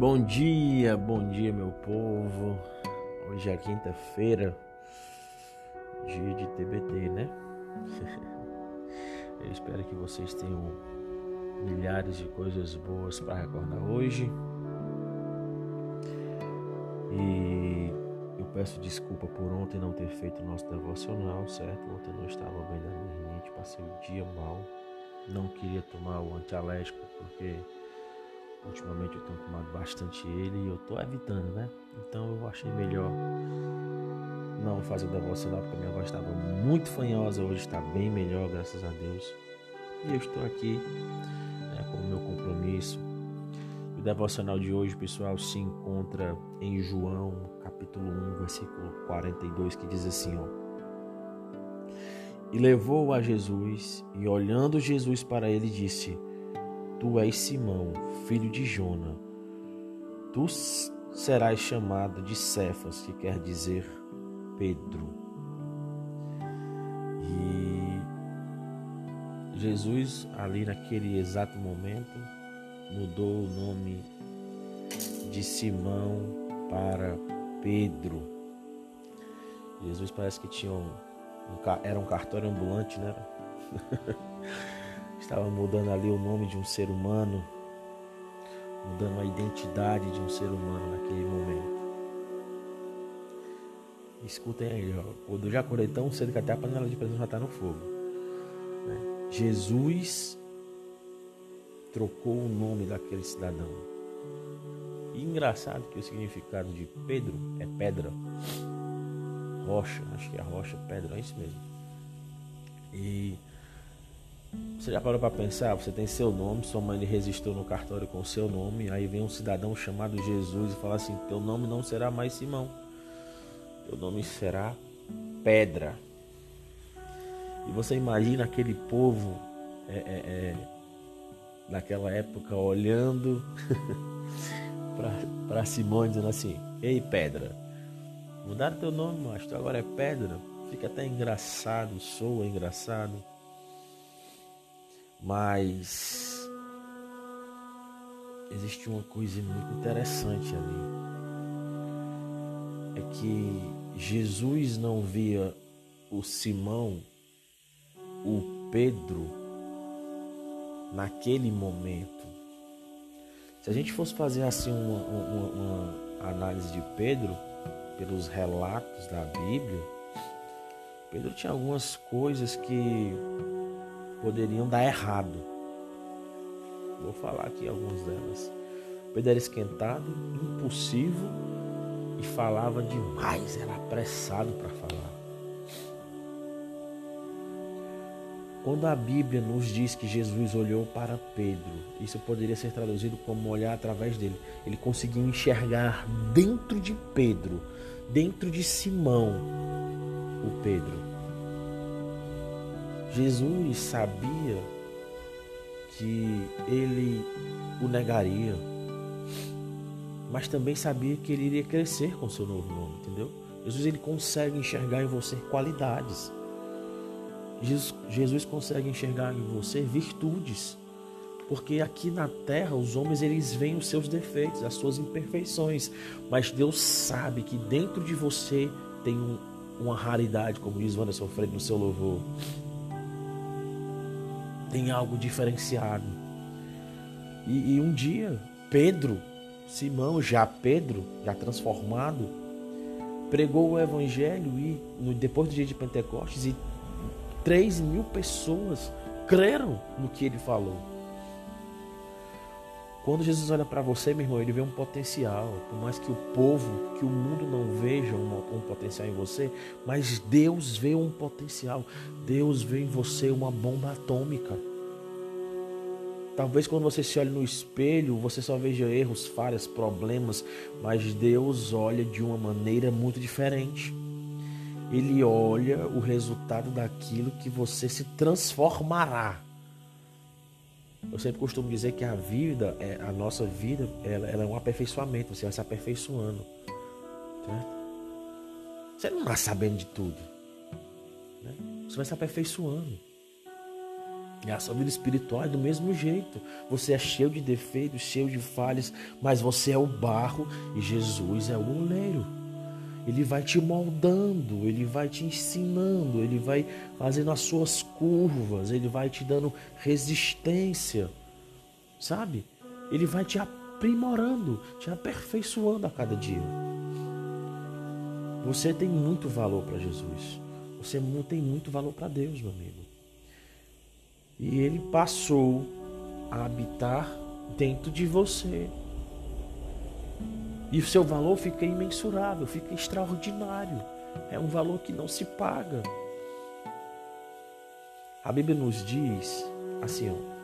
Bom dia, bom dia, meu povo. Hoje é quinta-feira, dia de TBT, né? Eu espero que vocês tenham milhares de coisas boas para recordar hoje. E eu peço desculpa por ontem não ter feito o nosso devocional, certo? Ontem não estava bem da minha rinite, passei o dia mal. Não queria tomar o antialérgico porque Ultimamente eu tenho tomado bastante ele e eu tô evitando, né? Então eu achei melhor não fazer o devocional porque minha voz estava muito fanhosa, hoje está bem melhor, graças a Deus. E eu estou aqui né, com o meu compromisso. O devocional de hoje, pessoal, se encontra em João, capítulo 1, versículo 42, que diz assim, ó. E levou a Jesus, e olhando Jesus para ele, disse: Tu és Simão, filho de Jona. Tu serás chamado de Cefas, que quer dizer Pedro. E Jesus, ali naquele exato momento, mudou o nome de Simão para Pedro. Jesus parece que tinha um, um era um cartório ambulante, né? Estava mudando ali o nome de um ser humano, mudando a identidade de um ser humano naquele momento. Escutem aí, ó. eu já acordei tão cedo que até a panela de pressão já está no fogo. Né? Jesus trocou o nome daquele cidadão. E engraçado que o significado de Pedro é pedra, rocha, acho que é rocha, pedra, é isso mesmo. E você já parou para pensar? Você tem seu nome, sua mãe registrou no cartório com seu nome, aí vem um cidadão chamado Jesus e fala assim: Teu nome não será mais Simão, teu nome será Pedra. E você imagina aquele povo é, é, é, naquela época olhando para Simão dizendo assim: Ei, Pedra, mudaram teu nome, mas tu agora é Pedra. Fica até engraçado, soa engraçado. Mas existe uma coisa muito interessante ali. É que Jesus não via o Simão, o Pedro, naquele momento. Se a gente fosse fazer assim uma, uma, uma análise de Pedro, pelos relatos da Bíblia, Pedro tinha algumas coisas que poderiam dar errado. Vou falar aqui algumas delas. Pedro era esquentado, impulsivo e falava demais, era apressado para falar. Quando a Bíblia nos diz que Jesus olhou para Pedro, isso poderia ser traduzido como olhar através dele. Ele conseguiu enxergar dentro de Pedro, dentro de Simão, o Pedro. Jesus sabia que ele o negaria, mas também sabia que ele iria crescer com seu novo nome, entendeu? Jesus ele consegue enxergar em você qualidades. Jesus, Jesus consegue enxergar em você virtudes. Porque aqui na terra os homens eles veem os seus defeitos, as suas imperfeições, mas Deus sabe que dentro de você tem um, uma raridade, como diz Wanderson Freire no seu louvor tem algo diferenciado. E, e um dia, Pedro, Simão, já Pedro, já transformado, pregou o evangelho e no, depois do dia de Pentecostes e 3 mil pessoas creram no que ele falou. Quando Jesus olha para você, meu irmão, ele vê um potencial. Por mais que o povo, que o mundo não veja um, um, potencial em você, mas Deus vê um potencial. Deus vê em você uma bomba atômica. Talvez quando você se olhe no espelho, você só veja erros, falhas, problemas, mas Deus olha de uma maneira muito diferente. Ele olha o resultado daquilo que você se transformará. Eu sempre costumo dizer que a vida, é, a nossa vida, ela, ela, é um aperfeiçoamento. Você vai se aperfeiçoando. Certo? Você não está sabendo de tudo. Né? Você vai se aperfeiçoando. E a sua vida espiritual é do mesmo jeito. Você é cheio de defeitos, cheio de falhas, mas você é o barro e Jesus é o oleiro. Ele vai te moldando, ele vai te ensinando, ele vai fazendo as suas curvas, ele vai te dando resistência, sabe? Ele vai te aprimorando, te aperfeiçoando a cada dia. Você tem muito valor para Jesus. Você tem muito valor para Deus, meu amigo. E ele passou a habitar dentro de você. E o seu valor fica imensurável, fica extraordinário. É um valor que não se paga. A Bíblia nos diz assim, ó,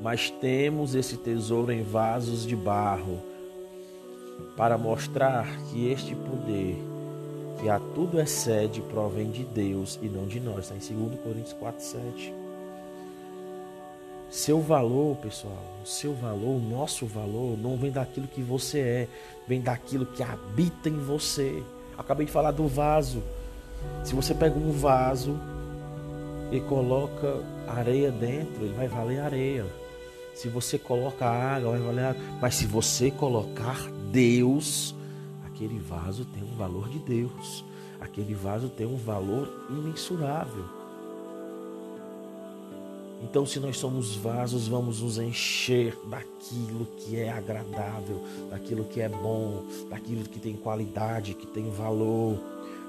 mas temos esse tesouro em vasos de barro para mostrar que este poder que a tudo excede provém de Deus e não de nós. Está em 2 Coríntios 4, 7. Seu valor, pessoal, o seu valor, o nosso valor, não vem daquilo que você é, vem daquilo que habita em você. Acabei de falar do vaso. Se você pega um vaso e coloca areia dentro, ele vai valer areia. Se você coloca água, vai valer água. Mas se você colocar Deus, aquele vaso tem um valor de Deus. Aquele vaso tem um valor imensurável. Então, se nós somos vasos, vamos nos encher daquilo que é agradável, daquilo que é bom, daquilo que tem qualidade, que tem valor.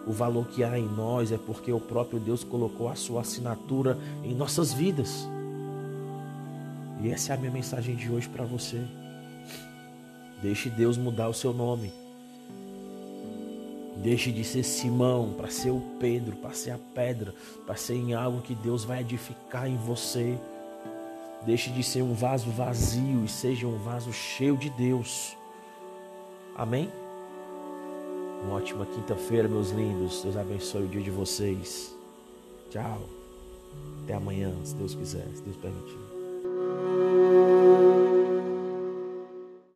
O valor que há em nós é porque o próprio Deus colocou a sua assinatura em nossas vidas. E essa é a minha mensagem de hoje para você. Deixe Deus mudar o seu nome. Deixe de ser Simão para ser o Pedro, para ser a pedra, para ser em algo que Deus vai edificar em você. Deixe de ser um vaso vazio e seja um vaso cheio de Deus. Amém? Uma ótima quinta-feira, meus lindos. Deus abençoe o dia de vocês. Tchau. Até amanhã, se Deus quiser, se Deus permitir.